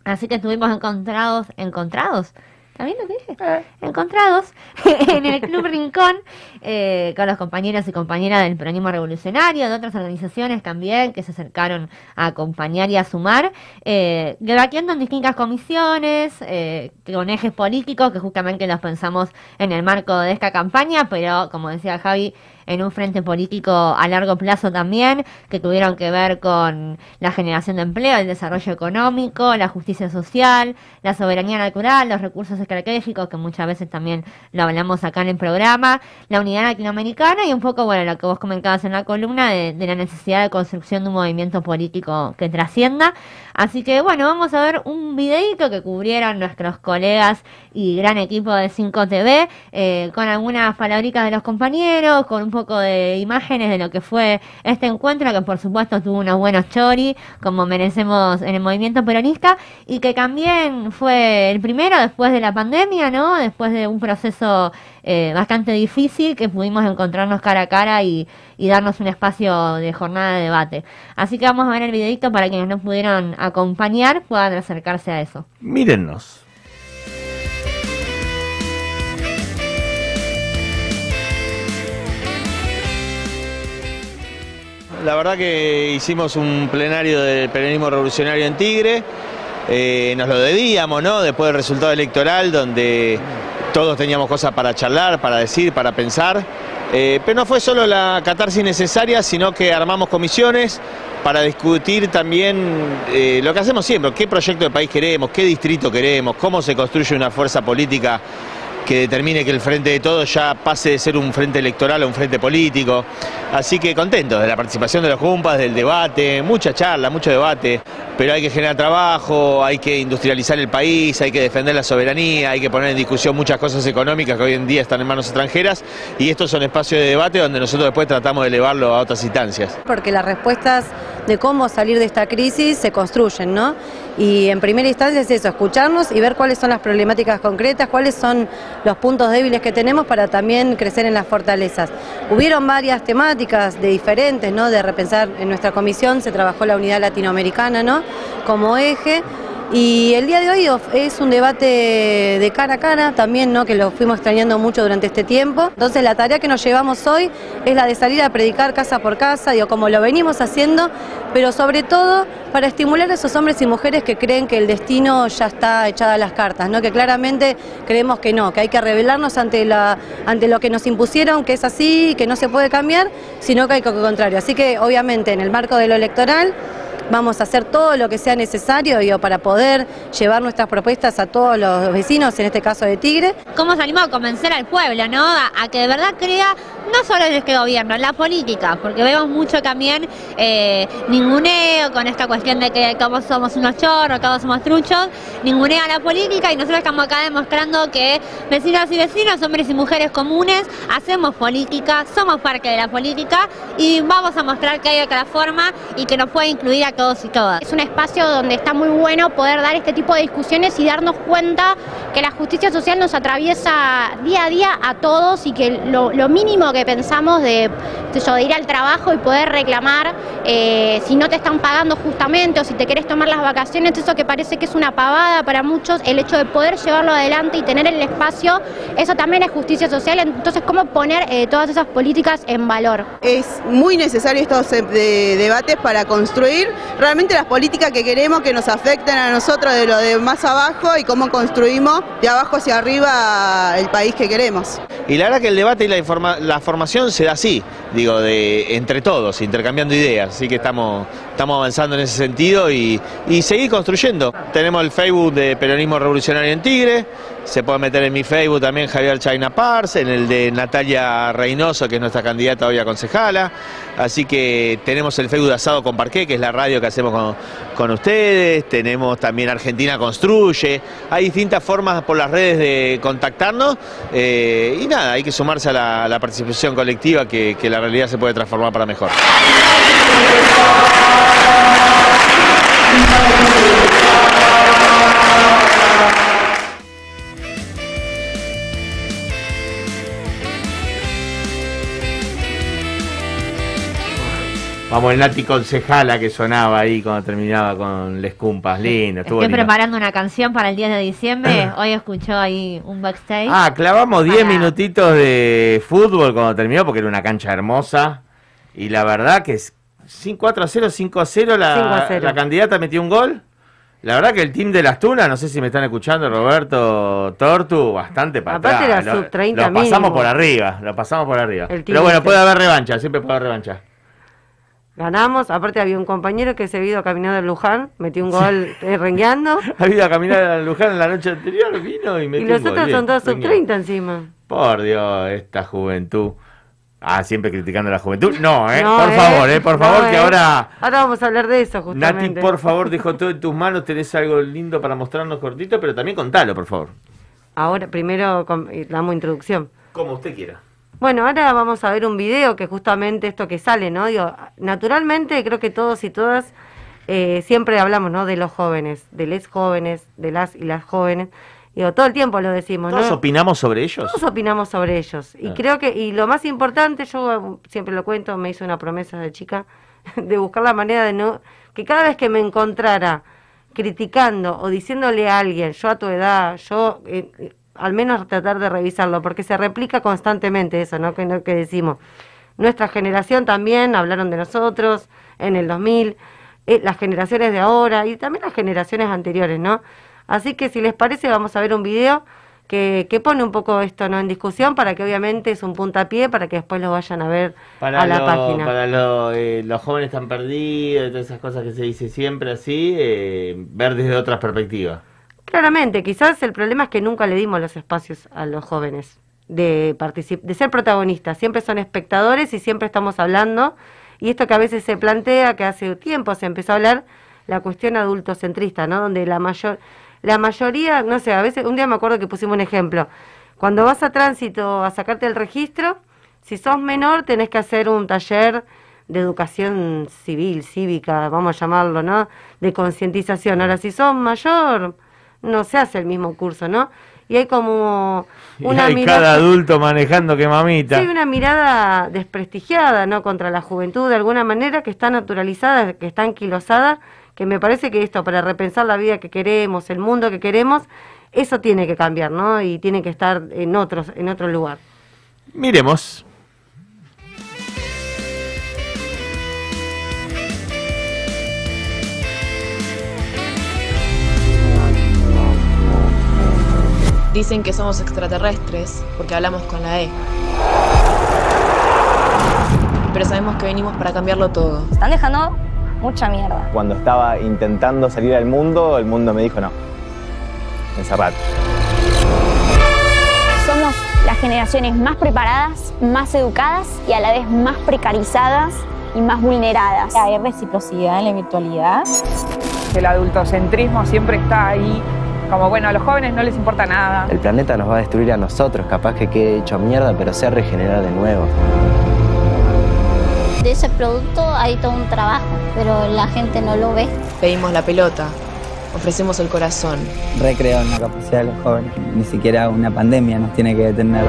Así que estuvimos encontrados, encontrados. ¿Está bien lo que dije? Encontrados en el Club Rincón eh, con los compañeros y compañeras del peronismo revolucionario, de otras organizaciones también que se acercaron a acompañar y a sumar, eh, debatiendo en distintas comisiones, eh, con ejes políticos que justamente los pensamos en el marco de esta campaña, pero como decía Javi, en un frente político a largo plazo también, que tuvieron que ver con la generación de empleo, el desarrollo económico, la justicia social, la soberanía natural, los recursos estratégicos, que muchas veces también lo hablamos acá en el programa, la unidad latinoamericana y un poco, bueno, lo que vos comentabas en la columna de, de la necesidad de construcción de un movimiento político que trascienda. Así que, bueno, vamos a ver un videito que cubrieron nuestros colegas y gran equipo de 5TV, eh, con algunas palabritas de los compañeros, con un poco de imágenes de lo que fue este encuentro, que por supuesto tuvo unos buenos chori, como merecemos en el movimiento peronista, y que también fue el primero después de la pandemia, ¿no? Después de un proceso eh, bastante difícil que pudimos encontrarnos cara a cara y, y darnos un espacio de jornada de debate. Así que vamos a ver el videito para quienes no pudieron acompañar puedan acercarse a eso. Mírennos. la verdad que hicimos un plenario del peronismo revolucionario en Tigre, eh, nos lo debíamos, ¿no? Después del resultado electoral, donde todos teníamos cosas para charlar, para decir, para pensar. Eh, pero no fue solo la catarsis necesaria, sino que armamos comisiones para discutir también eh, lo que hacemos siempre, qué proyecto de país queremos, qué distrito queremos, cómo se construye una fuerza política que determine que el Frente de Todos ya pase de ser un frente electoral a un frente político. Así que contentos de la participación de los Jumpas, del debate, mucha charla, mucho debate, pero hay que generar trabajo, hay que industrializar el país, hay que defender la soberanía, hay que poner en discusión muchas cosas económicas que hoy en día están en manos extranjeras y estos son espacios de debate donde nosotros después tratamos de elevarlo a otras instancias. Porque las respuestas de cómo salir de esta crisis se construyen, ¿no? Y en primera instancia es eso, escucharnos y ver cuáles son las problemáticas concretas, cuáles son los puntos débiles que tenemos para también crecer en las fortalezas. Hubieron varias temáticas de diferentes, ¿no? De repensar en nuestra comisión se trabajó la unidad latinoamericana, ¿no? Como eje. Y el día de hoy es un debate de cara a cara también, ¿no? que lo fuimos extrañando mucho durante este tiempo. Entonces la tarea que nos llevamos hoy es la de salir a predicar casa por casa, digo, como lo venimos haciendo, pero sobre todo para estimular a esos hombres y mujeres que creen que el destino ya está echada a las cartas, ¿no? que claramente creemos que no, que hay que rebelarnos ante, la, ante lo que nos impusieron, que es así, que no se puede cambiar, sino que hay que contrario. Así que obviamente en el marco de lo electoral vamos a hacer todo lo que sea necesario digo, para poder llevar nuestras propuestas a todos los vecinos, en este caso de Tigre. ¿Cómo salimos a convencer al pueblo, no? A, que de verdad crea no solo en que gobierno, en la política, porque vemos mucho también eh, ninguneo con esta cuestión de que todos somos unos chorros, todos somos truchos, ningunea la política y nosotros estamos acá demostrando que vecinos y vecinos, hombres y mujeres comunes, hacemos política, somos parte de la política y vamos a mostrar que hay otra forma y que nos puede incluir a todos y todas. Es un espacio donde está muy bueno poder dar este tipo de discusiones y darnos cuenta que la justicia social nos atraviesa día a día a todos y que lo, mínimo que pensamos de, de, ir al trabajo y poder reclamar eh, si no te están pagando justamente o si te querés tomar las vacaciones, eso que parece que es una pavada para muchos, el hecho de poder llevarlo adelante y tener el espacio, eso también es justicia social, entonces cómo poner eh, todas esas políticas en valor. Es muy necesario estos de debates para construir realmente las políticas que queremos que nos afecten a nosotros de lo de más abajo y cómo construimos de abajo hacia arriba el país que queremos. Y la verdad que el debate y la, formación se da así, digo, de entre todos, intercambiando ideas, así que estamos, estamos avanzando en ese sentido y, y seguir construyendo. Tenemos el Facebook de Peronismo Revolucionario en Tigre, se puede meter en mi Facebook también Javier China Pars, en el de Natalia Reynoso, que es nuestra candidata hoy a concejala, así que tenemos el Facebook de Asado con Parqué, que es la radio que hacemos con, con ustedes, tenemos también Argentina Construye, hay distintas formas por las redes de contactarnos. Eh, y nada, hay que sumarse a la, participación colectiva que la realidad se puede transformar para mejor. Vamos, el Nati Concejala que sonaba ahí cuando terminaba con Les Cumpas, lindo. Estoy lindo. preparando una canción para el 10 de diciembre. Hoy escuchó ahí un backstage. Ah, clavamos 10 para- minutitos de fútbol cuando terminó porque era una cancha hermosa. Y la verdad que es 4 a 0, 5 a 0, la, 5 a 0. la candidata metió un gol. La verdad que el team de las Tunas, no sé si me están escuchando, Roberto Tortu, bastante para Aparte atrás. era Lo- sub 30 Lo pasamos mínimo. por arriba, lo pasamos por arriba. Pero bueno, ese. puede haber revancha, siempre puede haber revancha. Ganamos, aparte había un compañero que se había ido a caminar de Luján, metió un gol eh, rengueando. Ha ido a caminar a Luján en la noche anterior, vino y Y metió los un gol, otros bien, son todos sub rengueando. 30 encima. Por Dios, esta juventud. Ah, siempre criticando a la juventud. No, eh, No, por eh. favor, eh, por favor, No, que eh. ahora Ahora vamos a hablar de eso, Nati, justamente. por favor, dejo todo en tus manos, tenés algo lindo para mostrarnos cortito, pero también contalo, por favor. Ahora, primero damos introducción. Como usted quiera. Bueno, ahora vamos a ver un video que justamente esto que sale, ¿no? Digo, naturalmente creo que todos y todas eh, siempre hablamos, ¿no? De los jóvenes, de les jóvenes, de las y las jóvenes. Digo, todo el tiempo lo decimos, ¿Todos ¿no? opinamos sobre ellos? Todos opinamos sobre ellos. Y Ah. creo que, y lo más importante, yo eh, siempre lo cuento, me hice una promesa de chica, de buscar la manera de no, que cada vez que me encontrara criticando o diciéndole a alguien, yo a tu edad, yo, eh, al menos tratar de revisarlo, porque se replica constantemente eso, ¿no? Que, no- que decimos. nuestra generación también hablaron de nosotros en el 2000, eh, las generaciones de ahora y también las generaciones anteriores, ¿no? Así que si les parece vamos a ver un video que, que pone un poco esto no en discusión para que obviamente es un puntapié para que después lo vayan a ver Para, a la lo- página. para lo, eh, los jóvenes están perdidos, todas esas cosas que se dice siempre así, eh, ver desde otras perspectivas. Claramente, quizás el problema es que nunca le dimos los espacios a los jóvenes de, de ser protagonistas. Siempre son espectadores y siempre estamos hablando. Y esto que a veces se plantea, que hace tiempo se empezó a hablar, la cuestión adultocentrista, ¿no? Donde la mayor, la mayoría, no sé, a veces, un día me acuerdo que pusimos un ejemplo. Cuando vas a tránsito a sacarte el registro, si sos menor tenés que hacer un taller de educación civil, cívica, vamos a llamarlo, ¿no? De concientización. Ahora, si sos mayor, no se hace el mismo curso, ¿no? Y hay como una y hay mirada... cada adulto manejando que mamita. Sí, una mirada desprestigiada, ¿no? Contra la juventud de alguna manera, que está naturalizada, que está anquilosada, que me parece que esto, para repensar la vida que queremos, el mundo que queremos, eso tiene que cambiar, ¿no? Y tiene que estar en otros, en otro lugar. Miremos. Dicen que somos extraterrestres porque hablamos con la E. Pero sabemos que venimos para cambiarlo todo. Están dejando mucha mierda. Cuando estaba intentando salir al mundo, el mundo me dijo no. Encerrate. Somos las generaciones más preparadas, más educadas y a la vez más precarizadas y más vulneradas. Hay reciprocidad en la virtualidad. El adultocentrismo siempre está ahí. Como bueno, a los jóvenes no les importa nada. El planeta nos va a destruir a nosotros, capaz que quede hecho mierda, pero se regenera de nuevo. De ese producto hay todo un trabajo, pero la gente no lo ve. Pedimos la pelota, ofrecemos el corazón. Recreo en la capacidad de los jóvenes. Ni siquiera una pandemia nos tiene que detener.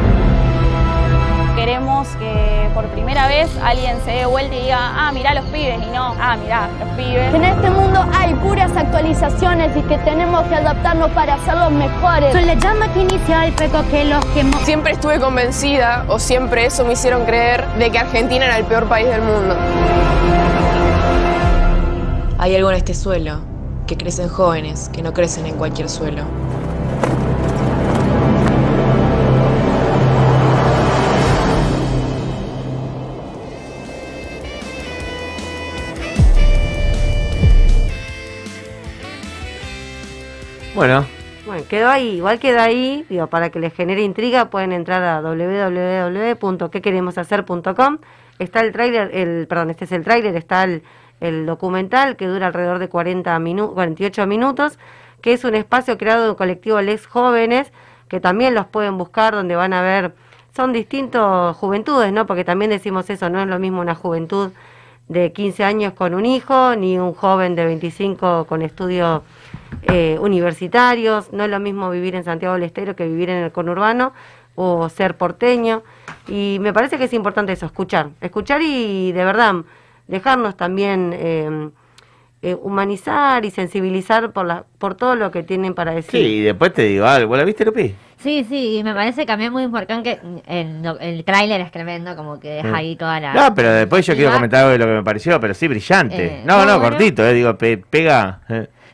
Queremos que por primera vez alguien se dé vuelta y diga, ah, mirá los pibes, y no, ah, mirá, los pibes. Que en este hay puras actualizaciones y que tenemos que adaptarnos para ser los mejores. Son la llama que inicia el peco que los quemó. Siempre estuve convencida, o siempre eso me hicieron creer, de que Argentina era el peor país del mundo. Hay algo en este suelo que crecen jóvenes que no crecen en cualquier suelo. Bueno, Bueno, quedó ahí, igual queda ahí, digo, para que les genere intriga pueden entrar a www.quequeremoshacer.com. Está el tráiler, el perdón, este es el tráiler, está el, documental que dura alrededor de 40 minu 48 minutos, que es un espacio creado de un colectivo Les Jóvenes, que también los pueden buscar donde van a ver son distintos juventudes, ¿no? Porque también decimos eso, no es lo mismo una juventud de 15 años con un hijo, ni un joven de 25 con estudios eh, universitarios, no es lo mismo vivir en Santiago del Estero que vivir en el conurbano o ser porteño. Y me parece que es importante eso, escuchar, escuchar y de verdad dejarnos también eh, eh, humanizar y sensibilizar por, la, por todo lo que tienen para decir. sí, y después te digo algo. ¿La viste, Lupi? Sí, sí, y me parece también muy importante que el, el tráiler es tremendo, como que deja Mm. ahí toda la... No, pero después yo quiero comentar algo de lo que me pareció, pero sí, brillante. Eh, no, no, no, bueno. cortito, eh, digo, pe- pega.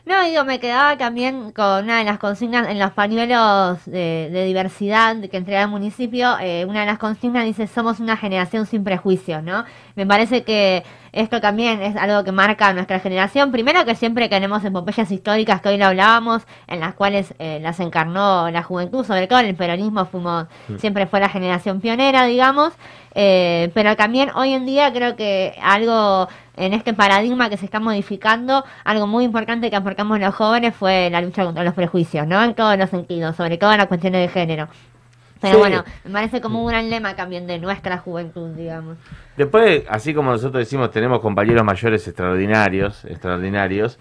No, digo, me quedaba también con una de las consignas en los pañuelos de, de diversidad que entrega el municipio. eh, una de las consignas dice: Somos una generación sin prejuicios, ¿no? Me parece que esto también es algo que marca a nuestra generación. Primero, que siempre tenemos epopeyas históricas que hoy lo hablábamos, en las cuales eh, las encarnó la juventud, sobre todo en el peronismo, fuimos Mm. siempre fue la generación pionera, digamos. Eh, pero también hoy en día creo que algo en este paradigma que se está modificando, algo muy importante que aportamos los jóvenes fue la lucha contra los prejuicios, ¿no? En todos los sentidos, sobre todo en las cuestiones de género. Pero Sí. bueno, me parece como un gran lema también de nuestra juventud, digamos. Después, así como nosotros decimos, tenemos compañeros mayores extraordinarios, extraordinarios.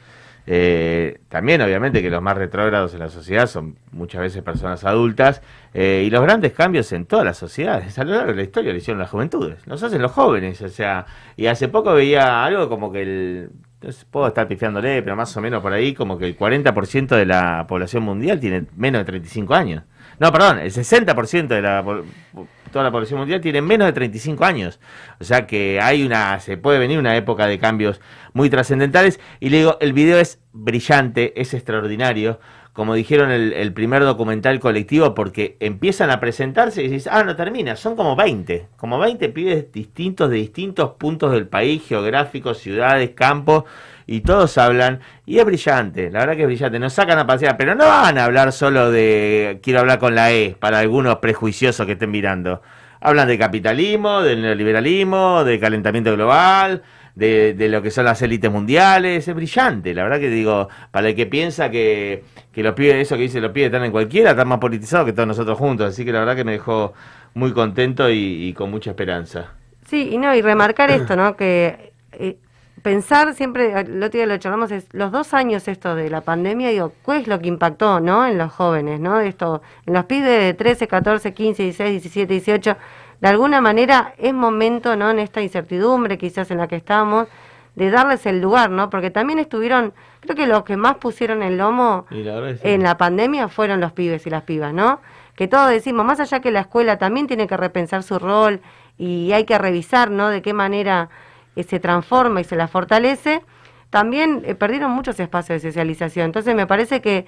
eh, también, obviamente, que los más retrógrados en la sociedad son muchas veces personas adultas. eh, y los grandes cambios en todas las sociedades, a lo largo de la historia, lo hicieron las juventudes. Nos hacen los jóvenes, o sea. Y hace poco veía algo como que el entonces, puedo estar pifiándole, pero más o menos por ahí, como que el 40% de la población mundial tiene menos de 35 años. No, perdón, el 60% de la toda la población mundial tiene menos de 35 años. O sea que hay una, se puede venir una época de cambios muy trascendentales. Y le digo, el video es brillante, es extraordinario. Como dijeron el, el primer documental colectivo, porque empiezan a presentarse y dices, ah, no termina, son como 20, como 20 pibes distintos de distintos puntos del país, geográficos, ciudades, campos, y todos hablan, y es brillante, la verdad que es brillante, nos sacan a pasear, pero no van a hablar solo de, quiero hablar con la E, para algunos prejuiciosos que estén mirando. Hablan de capitalismo, del neoliberalismo, de calentamiento global, de, de lo que son las élites mundiales, es brillante, la verdad que digo, para el que piensa que, que los pibes, eso que dice los pibes están en cualquiera, están más politizados que todos nosotros juntos, así que la verdad que me dejó muy contento y, y con mucha esperanza. Sí, y no, y remarcar esto, ¿no? Que eh, pensar siempre, el otro día lo charlamos, es los dos años esto de la pandemia, digo, ¿cuál es lo que impactó, ¿no? En los jóvenes, ¿no? Esto, en los pibes de 13, 14, 15, 16, 17, 18, de alguna manera es momento, ¿no? En esta incertidumbre quizás en la que estamos, de darles el lugar, ¿no? Porque también estuvieron, creo que los que más pusieron el lomo la es sí. en la pandemia fueron los pibes y las pibas, ¿no? Que todos decimos, más allá que la escuela también tiene que repensar su rol y hay que revisar, ¿no? De qué manera eh, se transforma y se la fortalece, también eh, perdieron muchos espacios de socialización. Entonces me parece que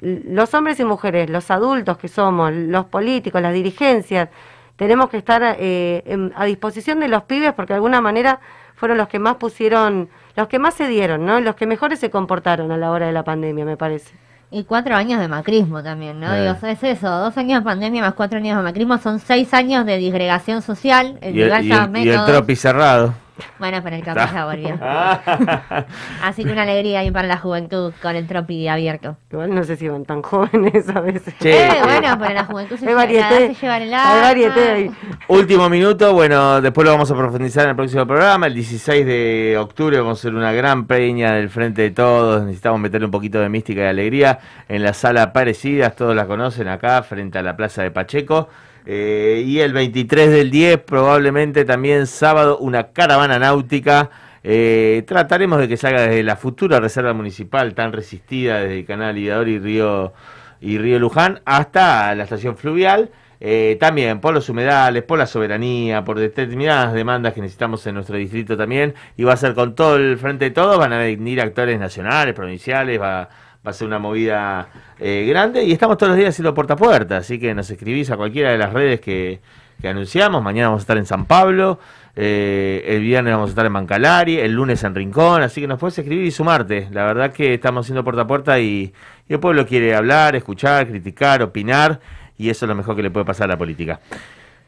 los hombres y mujeres, los adultos que somos, los políticos, las dirigencias, tenemos que estar eh, en- a disposición de los pibes porque de alguna manera fueron los que más pusieron, los que más se dieron, ¿no? Los que mejores se comportaron a la hora de la pandemia, me parece. Y cuatro años de macrismo también, ¿no? Eh. Digo, es eso, dos años de pandemia más cuatro años de macrismo son seis años de disgregación social, el Y el, y el- y el tropi cerrado. Bueno, pero el Capi ya volvió. Así que una alegría ahí para la juventud con el tropi abierto. Igual no sé si van tan jóvenes a veces. Che. Eh, bueno, pero la juventud se, lleva, la edad varieté. se lleva en el alma. ahí. Último minuto, bueno, después lo vamos a profundizar en el próximo programa. El 16 de octubre vamos a hacer una gran peña del Frente de Todos. Necesitamos meterle un poquito de mística y alegría en la sala Parecidas. Todos la conocen acá, frente a la Plaza de Pacheco. Eh, y el 23 del 10, probablemente también sábado, una caravana náutica. Eh, trataremos de que salga desde la futura reserva municipal tan resistida desde el canal Liberador y Río, y Río Luján hasta la estación fluvial. Eh, también por los humedales, por la soberanía, por determinadas demandas que necesitamos en nuestro distrito también. Y va a ser con todo el frente de todo, van a venir actores nacionales, provinciales, va, va a ser una movida eh, grande. Y estamos todos los días haciendo puerta a puerta, así que nos escribís a cualquiera de las redes que, que anunciamos. Mañana vamos a estar en San Pablo, eh, el viernes vamos a estar en Mancalari, el lunes en Rincón, así que nos puedes escribir y sumarte. La verdad que estamos haciendo puerta a puerta y, y el pueblo quiere hablar, escuchar, criticar, opinar y eso es lo mejor que le puede pasar a la política.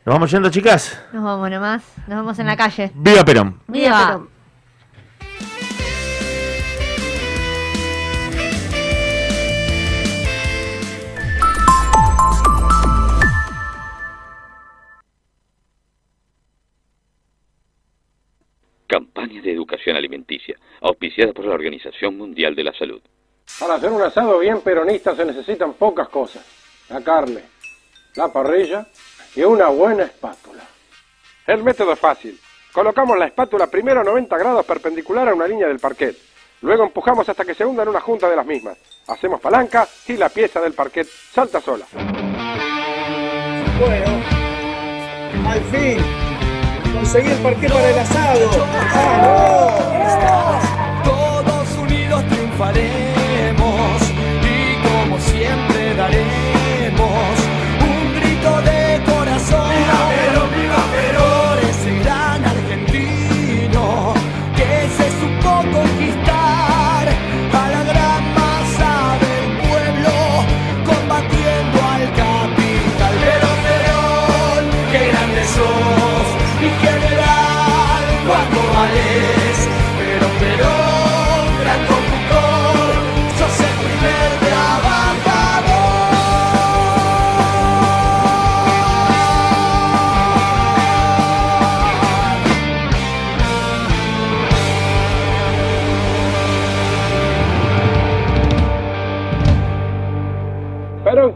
Nos vamos yendo, chicas. Nos vamos nomás, nos vamos en la calle. ¡Viva Perón! ¡Viva! Campaña de educación alimenticia, auspiciada por la Organización Mundial de la Salud. Para hacer un asado bien peronista se necesitan pocas cosas. La carne, la parrilla y una buena espátula. El método es fácil. Colocamos la espátula primero a 90 grados perpendicular a una línea del parquet. Luego empujamos hasta que se hunda en una junta de las mismas. Hacemos palanca y la pieza del parquet salta sola. Bueno, al fin, conseguí el parqué para el asado. Todos unidos triunfaremos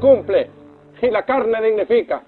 cumple y la carne dignifica.